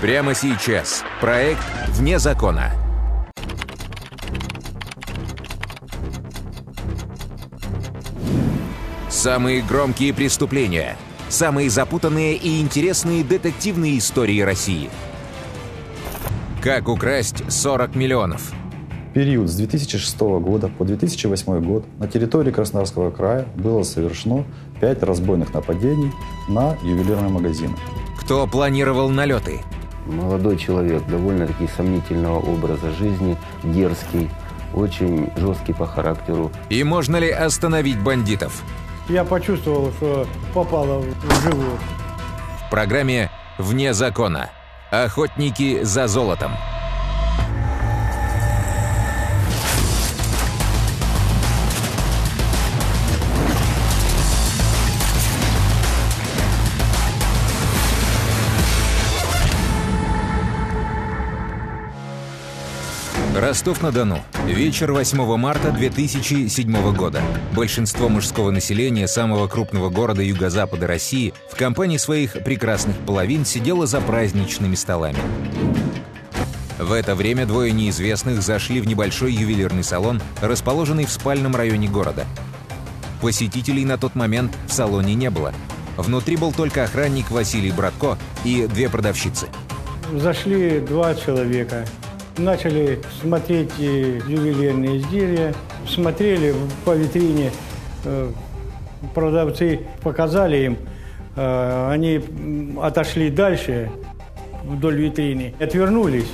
Прямо сейчас. Проект «Вне закона». Самые громкие преступления. Самые запутанные и интересные детективные истории России. Как украсть 40 миллионов? период с 2006 года по 2008 год на территории Краснодарского края было совершено 5 разбойных нападений на ювелирные магазины. Кто планировал налеты? Молодой человек довольно-таки сомнительного образа жизни, дерзкий, очень жесткий по характеру. И можно ли остановить бандитов? Я почувствовал, что попало в живот. В программе «Вне закона». Охотники за золотом. Ростов-на-Дону. Вечер 8 марта 2007 года. Большинство мужского населения самого крупного города юго-запада России в компании своих прекрасных половин сидело за праздничными столами. В это время двое неизвестных зашли в небольшой ювелирный салон, расположенный в спальном районе города. Посетителей на тот момент в салоне не было. Внутри был только охранник Василий Братко и две продавщицы. Зашли два человека начали смотреть ювелирные изделия, смотрели по витрине, э, продавцы показали им, э, они отошли дальше вдоль витрины, отвернулись,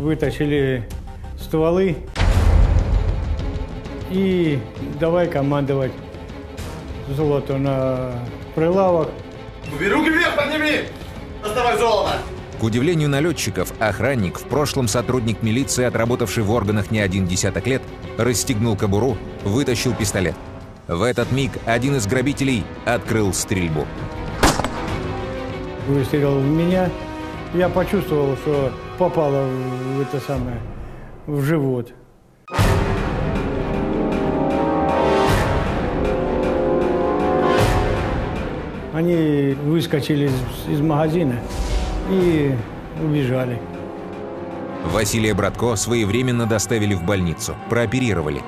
вытащили стволы и давай командовать золото на прилавок. Руки вверх подними! Доставай золото! К удивлению налетчиков, охранник, в прошлом сотрудник милиции, отработавший в органах не один десяток лет, расстегнул кобуру, вытащил пистолет. В этот миг один из грабителей открыл стрельбу. Выстрелил в меня. Я почувствовал, что попало в это самое, в живот. Они выскочили из, из магазина и убежали. Василия Братко своевременно доставили в больницу, прооперировали.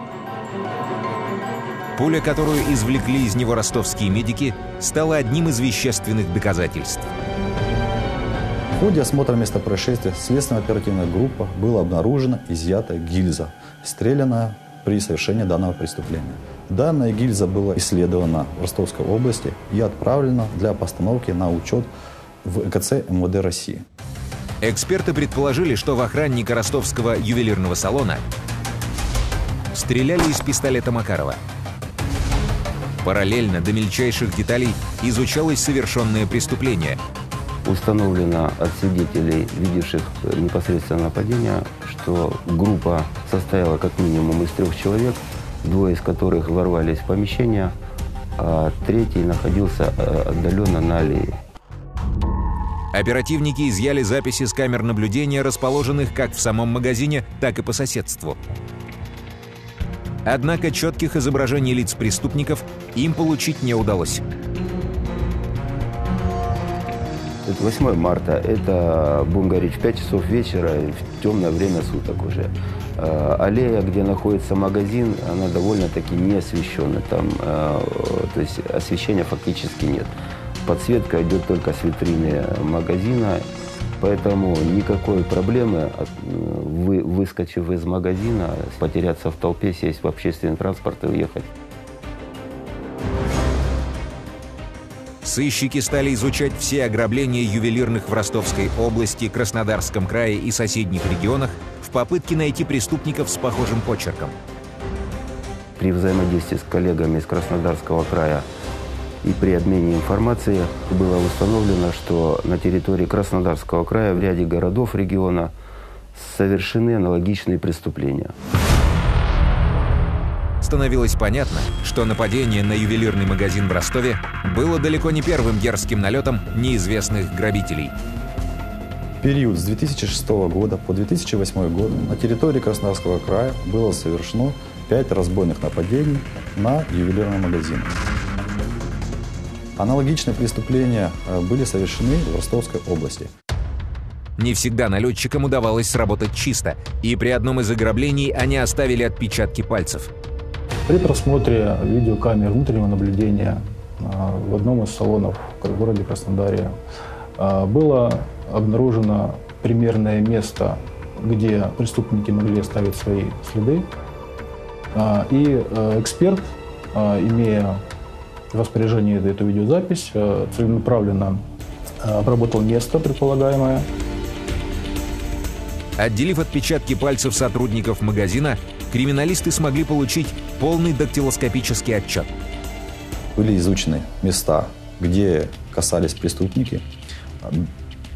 Пуля, которую извлекли из него ростовские медики, стала одним из вещественных доказательств. В ходе осмотра места происшествия следственно-оперативная группа была обнаружена изъята гильза, стрелянная при совершении данного преступления. Данная гильза была исследована в Ростовской области и отправлена для постановки на учет в ЭКЦ МВД России. Эксперты предположили, что в охранника ростовского ювелирного салона стреляли из пистолета Макарова. Параллельно до мельчайших деталей изучалось совершенное преступление. Установлено от свидетелей, видевших непосредственно нападение, что группа состояла как минимум из трех человек, двое из которых ворвались в помещение, а третий находился э, отдаленно на аллее. Оперативники изъяли записи с камер наблюдения, расположенных как в самом магазине, так и по соседству. Однако четких изображений лиц преступников им получить не удалось. Это 8 марта, это, будем говорить, в 5 часов вечера, в темное время суток уже. Э, аллея, где находится магазин, она довольно-таки не освещена. Там, э, то есть освещения фактически нет. Подсветка идет только с витрины магазина, поэтому никакой проблемы, вы, выскочив из магазина, потеряться в толпе, сесть в общественный транспорт и уехать. Сыщики стали изучать все ограбления ювелирных в Ростовской области, Краснодарском крае и соседних регионах в попытке найти преступников с похожим почерком. При взаимодействии с коллегами из Краснодарского края и при обмене информацией было установлено, что на территории Краснодарского края в ряде городов региона совершены аналогичные преступления. Становилось понятно, что нападение на ювелирный магазин в Ростове было далеко не первым дерзким налетом неизвестных грабителей. В период с 2006 года по 2008 год на территории Краснодарского края было совершено 5 разбойных нападений на ювелирные магазины. Аналогичные преступления э, были совершены в Ростовской области. Не всегда налетчикам удавалось сработать чисто, и при одном из ограблений они оставили отпечатки пальцев. При просмотре видеокамер внутреннего наблюдения а, в одном из салонов в городе Краснодаре а, было обнаружено примерное место, где преступники могли оставить свои следы. И эксперт, имея распоряжении эту видеозапись, целенаправленно обработал место предполагаемое, Отделив отпечатки пальцев сотрудников магазина, криминалисты смогли получить полный дактилоскопический отчет. Были изучены места, где касались преступники,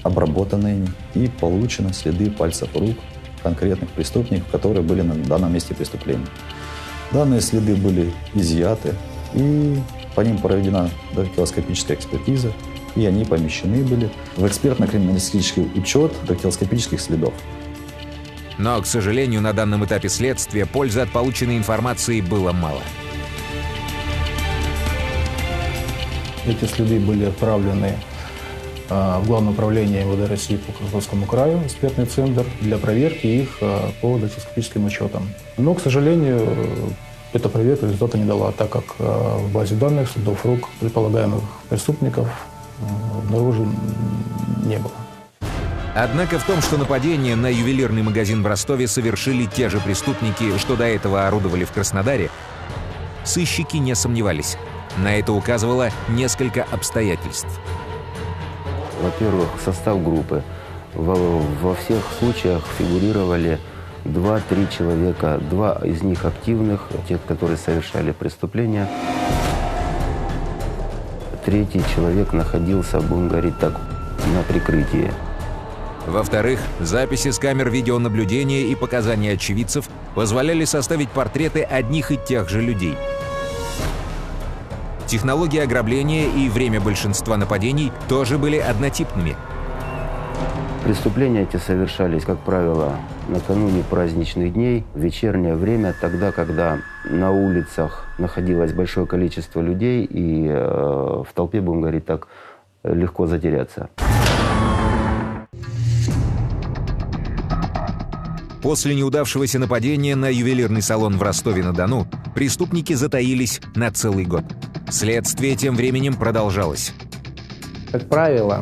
обработаны и получены следы пальцев рук конкретных преступников, которые были на данном месте преступления. Данные следы были изъяты, и по ним проведена дактилоскопическая экспертиза, и они помещены были в экспертно-криминалистический учет дактилоскопических следов. Но, к сожалению, на данном этапе следствия пользы от полученной информации было мало. Эти следы были отправлены а, в Главное управление МВД России по Краснодарскому краю, экспертный центр, для проверки их а, по датископическим учетам. Но, к сожалению, эта проверка результата не дала, так как а, в базе данных следов рук предполагаемых преступников обнаружен не было. Однако в том, что нападение на ювелирный магазин в Ростове совершили те же преступники, что до этого орудовали в Краснодаре, сыщики не сомневались. На это указывало несколько обстоятельств. Во-первых, состав группы. Во, во всех случаях фигурировали два-три человека, два из них активных, тех, которые совершали преступления. Третий человек находился, будем говорить так, на прикрытии. Во-вторых, записи с камер видеонаблюдения и показания очевидцев позволяли составить портреты одних и тех же людей. Технологии ограбления и время большинства нападений тоже были однотипными. Преступления эти совершались, как правило, накануне праздничных дней, в вечернее время, тогда, когда на улицах находилось большое количество людей, и э, в толпе, будем говорить так, легко затеряться. После неудавшегося нападения на ювелирный салон в Ростове-на-Дону преступники затаились на целый год. Следствие тем временем продолжалось. Как правило,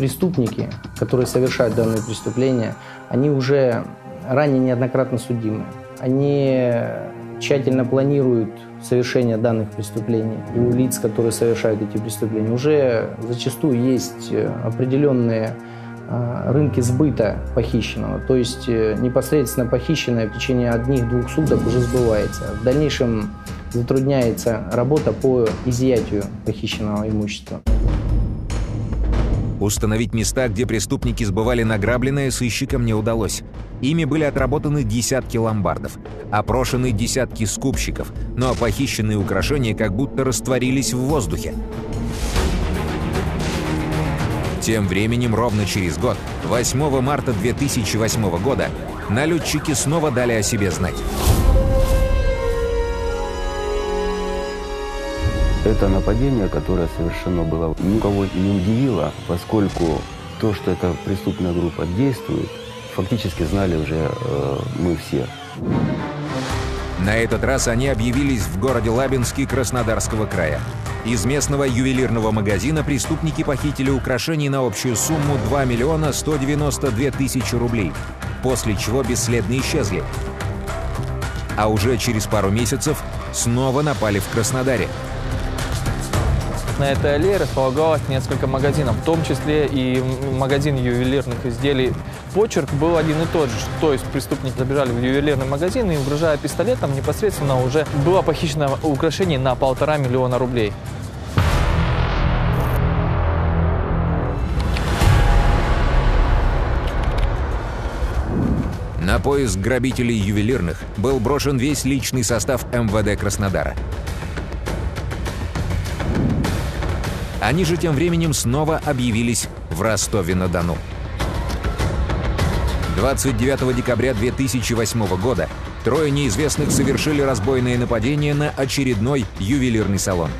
преступники, которые совершают данные преступления, они уже ранее неоднократно судимы. Они тщательно планируют совершение данных преступлений. У лиц, которые совершают эти преступления, уже зачастую есть э, определенные а, рынке сбыта похищенного. То есть э, непосредственно похищенное в течение одних-двух суток уже сбывается. В дальнейшем затрудняется работа по изъятию похищенного имущества. Установить места, где преступники сбывали награбленное, сыщикам не удалось. Ими были отработаны десятки ломбардов, опрошены десятки скупщиков, но похищенные украшения как будто растворились в воздухе. Тем временем, ровно через год, 8 марта 2008 года, налетчики снова дали о себе знать. Это нападение, которое совершено было, никого не удивило, поскольку то, что эта преступная группа действует, фактически знали уже э, мы все. На этот раз они объявились в городе Лабинске Краснодарского края. Из местного ювелирного магазина преступники похитили украшений на общую сумму 2 миллиона 192 тысячи рублей, после чего бесследно исчезли. А уже через пару месяцев снова напали в Краснодаре – на этой аллее располагалось несколько магазинов, в том числе и магазин ювелирных изделий. Почерк был один и тот же, то есть преступники забежали в ювелирный магазин и, угрожая пистолетом, непосредственно уже было похищено украшение на полтора миллиона рублей. На поиск грабителей ювелирных был брошен весь личный состав МВД Краснодара. Они же тем временем снова объявились в Ростове-на-Дону. 29 декабря 2008 года трое неизвестных совершили разбойное нападение на очередной ювелирный салон.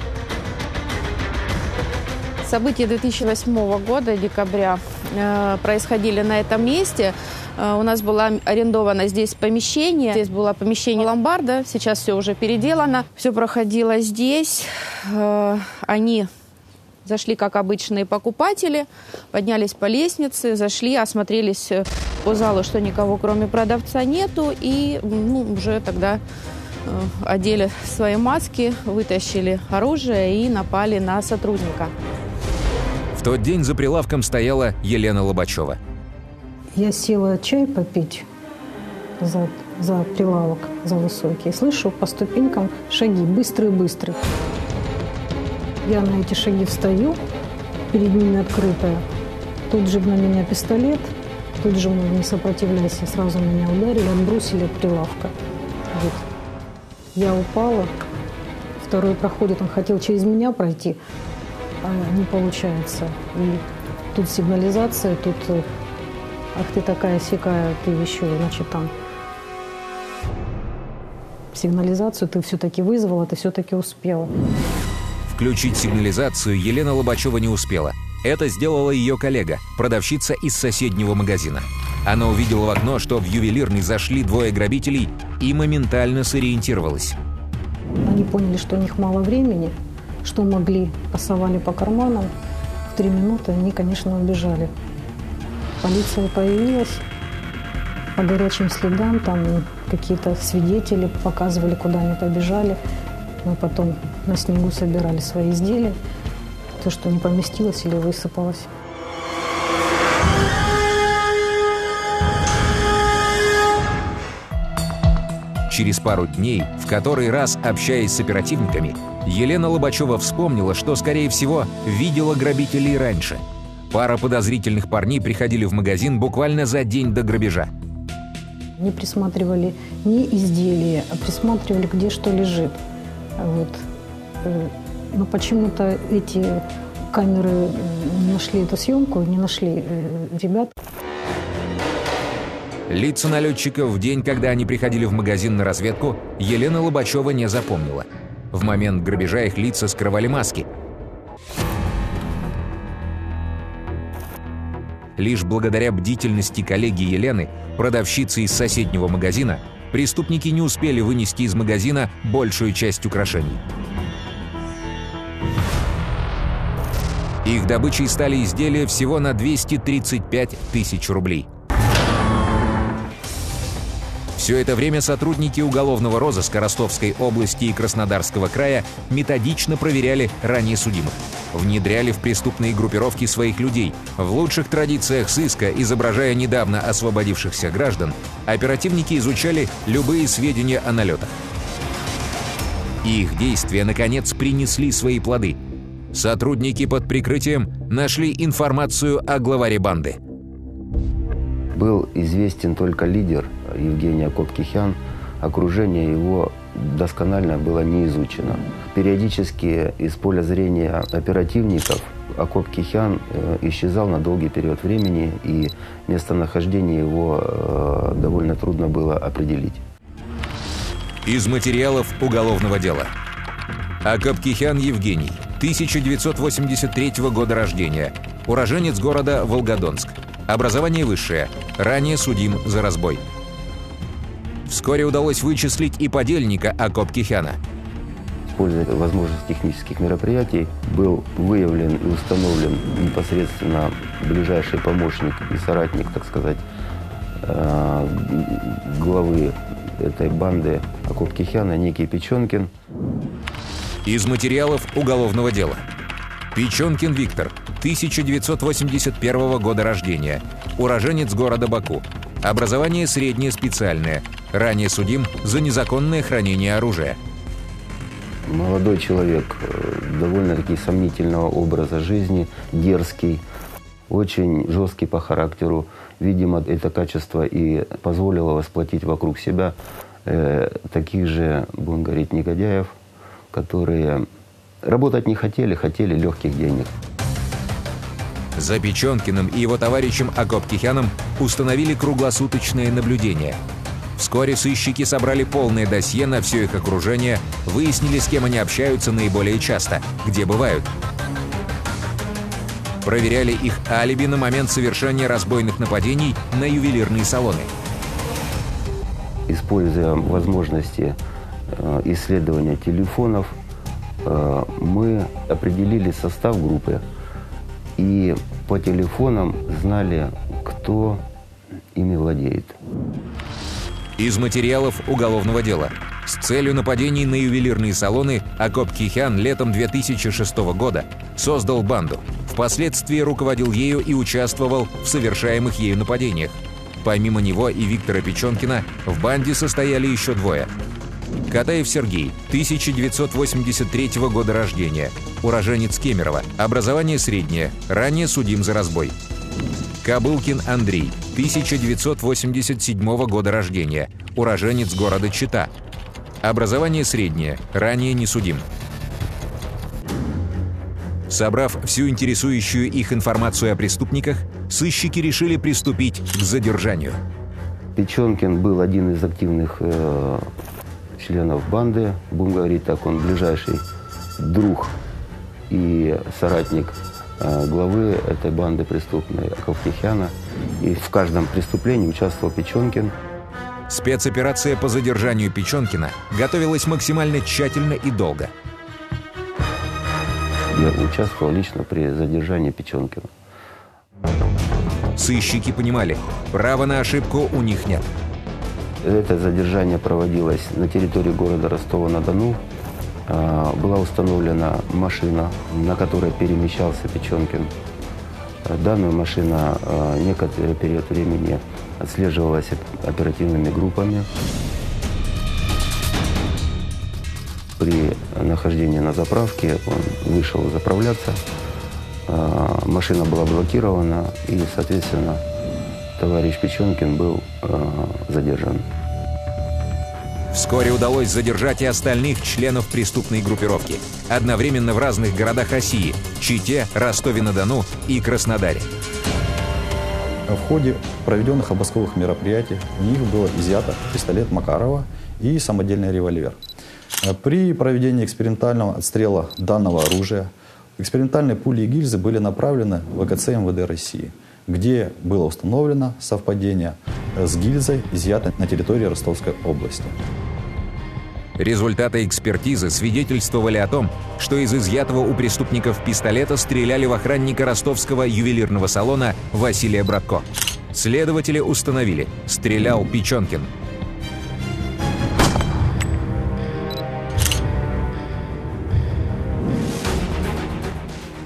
События 2008 года, декабря, э, происходили на этом месте. Э, у нас было арендовано здесь помещение. Здесь было помещение ломбарда. Сейчас все уже переделано. Все проходило здесь. Э, они зашли как обычные покупатели, поднялись по лестнице, зашли, осмотрелись по залу, что никого кроме продавца нету. И ну, уже тогда одели свои маски, вытащили оружие и напали на сотрудника. В тот день за прилавком стояла Елена Лобачева. Я села чай попить за, за прилавок, за высокий. Слышу по ступенькам шаги, быстрые-быстрые. Я на эти шаги встаю, перед ними открытая. Тут же на меня пистолет, тут же, не сопротивляйся, сразу меня ударили, отбросили от прилавка. Вот. Я упала, второй проходит, он хотел через меня пройти, а не получается. И тут сигнализация, тут э, ах ты такая сякая, ты еще, значит, там сигнализацию ты все-таки вызвала, ты все-таки успела. Включить сигнализацию Елена Лобачева не успела. Это сделала ее коллега, продавщица из соседнего магазина. Она увидела в окно, что в ювелирный зашли двое грабителей и моментально сориентировалась. Они поняли, что у них мало времени, что могли, пасовали по карманам. В три минуты они, конечно, убежали. Полиция появилась по горячим следам, там какие-то свидетели показывали, куда они побежали. Мы потом на снегу собирали свои изделия, то, что не поместилось или высыпалось. Через пару дней, в который раз общаясь с оперативниками, Елена Лобачева вспомнила, что, скорее всего, видела грабителей раньше. Пара подозрительных парней приходили в магазин буквально за день до грабежа. Не присматривали не изделия, а присматривали, где что лежит. Вот. Э, но почему-то эти камеры не нашли эту съемку, не нашли э, ребят. Лица налетчиков в день, когда они приходили в магазин на разведку, Елена Лобачева не запомнила. В момент грабежа их лица скрывали маски. Лишь благодаря бдительности коллеги Елены, продавщицы из соседнего магазина, преступники не успели вынести из магазина большую часть украшений. Их добычей стали изделия всего на 235 тысяч рублей – все это время сотрудники уголовного розыска Ростовской области и Краснодарского края методично проверяли ранее судимых. Внедряли в преступные группировки своих людей. В лучших традициях сыска, изображая недавно освободившихся граждан, оперативники изучали любые сведения о налетах. И их действия, наконец, принесли свои плоды. Сотрудники под прикрытием нашли информацию о главаре банды. Был известен только лидер – Евгения Копкихян, окружение его досконально было не изучено. Периодически из поля зрения оперативников Акоп Кихян э, исчезал на долгий период времени, и местонахождение его э, довольно трудно было определить. Из материалов уголовного дела. Акоп Кихян Евгений, 1983 года рождения, уроженец города Волгодонск. Образование высшее, ранее судим за разбой. Вскоре удалось вычислить и подельника Акоп Кихяна. Используя возможность технических мероприятий, был выявлен и установлен непосредственно ближайший помощник и соратник, так сказать, э, главы этой банды Акоп Кихяна, некий Печенкин. Из материалов уголовного дела. Печенкин Виктор, 1981 года рождения, уроженец города Баку, Образование среднее специальное. Ранее судим за незаконное хранение оружия. Молодой человек э, довольно-таки сомнительного образа жизни, дерзкий, очень жесткий по характеру. Видимо, это качество и позволило восплатить вокруг себя э, таких же, будем говорить, негодяев, которые работать не хотели, хотели легких денег. За Печенкиным и его товарищем Акоп-Кихяном установили круглосуточное наблюдение. Вскоре сыщики собрали полное досье на все их окружение, выяснили, с кем они общаются наиболее часто, где бывают. проверяли их алиби на момент совершения разбойных нападений на ювелирные салоны. Используя возможности э, исследования телефонов, э, мы определили состав группы и по телефонам знали, кто ими владеет. Из материалов уголовного дела. С целью нападений на ювелирные салоны Акоп Кихян летом 2006 года создал банду. Впоследствии руководил ею и участвовал в совершаемых ею нападениях. Помимо него и Виктора Печенкина в банде состояли еще двое. Катаев Сергей, 1983 года рождения, уроженец Кемерово, образование среднее, ранее судим за разбой. Кабылкин Андрей, 1987 года рождения, уроженец города Чита. Образование среднее, ранее не судим. Собрав всю интересующую их информацию о преступниках, сыщики решили приступить к задержанию. Печенкин был один из активных э, членов банды, будем говорить так, он ближайший друг и соратник главы этой банды преступной Ковтихяна. И в каждом преступлении участвовал Печенкин. Спецоперация по задержанию Печенкина готовилась максимально тщательно и долго. Я участвовал лично при задержании Печенкина. Сыщики понимали, права на ошибку у них нет. Это задержание проводилось на территории города Ростова-на-Дону. А, была установлена машина, на которой перемещался Печенкин. Данная машина а, некоторый период времени отслеживалась оперативными группами. При нахождении на заправке он вышел заправляться. А, машина была блокирована и, соответственно, товарищ Печенкин был задержан. Вскоре удалось задержать и остальных членов преступной группировки. Одновременно в разных городах России – Чите, Ростове-на-Дону и Краснодаре. В ходе проведенных обысковых мероприятий у них было изъято пистолет Макарова и самодельный револьвер. При проведении экспериментального отстрела данного оружия экспериментальные пули и гильзы были направлены в ВКЦ МВД России, где было установлено совпадение с гильзой, изъятой на территории Ростовской области. Результаты экспертизы свидетельствовали о том, что из изъятого у преступников пистолета стреляли в охранника ростовского ювелирного салона Василия Братко. Следователи установили, стрелял Печенкин.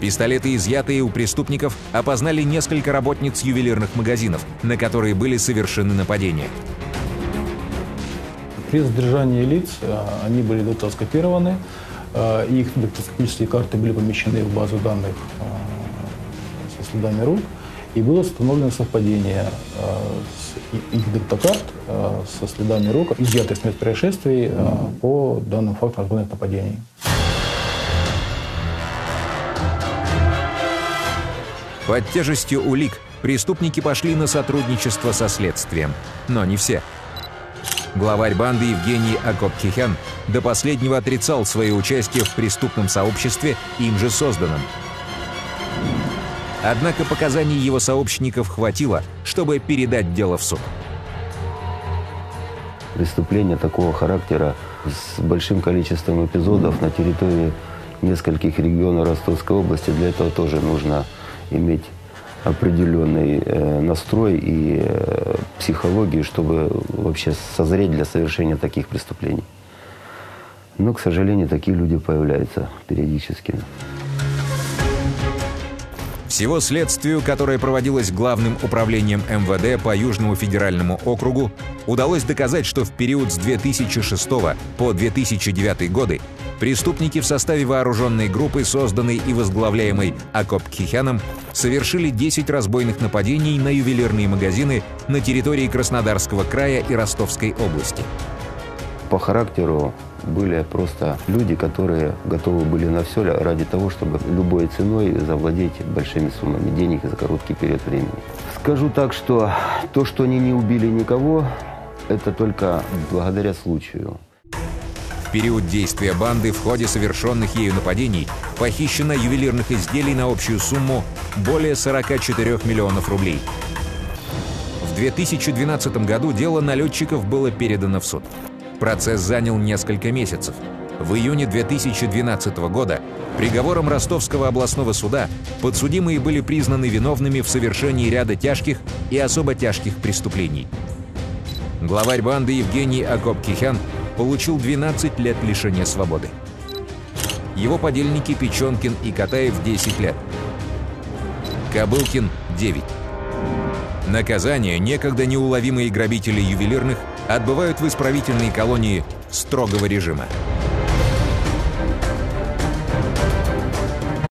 Пистолеты, изъятые у преступников, опознали несколько работниц ювелирных магазинов, на которые были совершены нападения. При задержании лиц э, они были дактилоскопированы, э, их дактилоскопические карты были помещены в базу данных э, со следами рук, и было установлено совпадение их дактокарт со следами рук, изъятых с мест происшествий по данным фактам разбойных нападений. Под тяжестью улик преступники пошли на сотрудничество со следствием. Но не все – Главарь банды Евгений Акопкихян до последнего отрицал свое участие в преступном сообществе, им же созданном. Однако показаний его сообщников хватило, чтобы передать дело в суд. Преступление такого характера с большим количеством эпизодов на территории нескольких регионов Ростовской области, для этого тоже нужно иметь определенный э, настрой и э, психологию, чтобы вообще созреть для совершения таких преступлений. Но, к сожалению, такие люди появляются периодически. Всего следствию, которое проводилось Главным управлением МВД по Южному федеральному округу, удалось доказать, что в период с 2006 по 2009 годы преступники в составе вооруженной группы, созданной и возглавляемой Акоп Кихяном, совершили 10 разбойных нападений на ювелирные магазины на территории Краснодарского края и Ростовской области. По характеру были просто люди, которые готовы были на все ради того, чтобы любой ценой завладеть большими суммами денег за короткий период времени. Скажу так, что то, что они не убили никого, это только благодаря случаю. Период действия банды в ходе совершенных ею нападений Похищено ювелирных изделий на общую сумму более 44 миллионов рублей. В 2012 году дело налетчиков было передано в суд. Процесс занял несколько месяцев. В июне 2012 года приговором Ростовского областного суда подсудимые были признаны виновными в совершении ряда тяжких и особо тяжких преступлений. Главарь банды Евгений Акопкихян получил 12 лет лишения свободы. Его подельники Печенкин и Катаев 10 лет. Кобылкин – 9. Наказание некогда неуловимые грабители ювелирных отбывают в исправительной колонии строгого режима.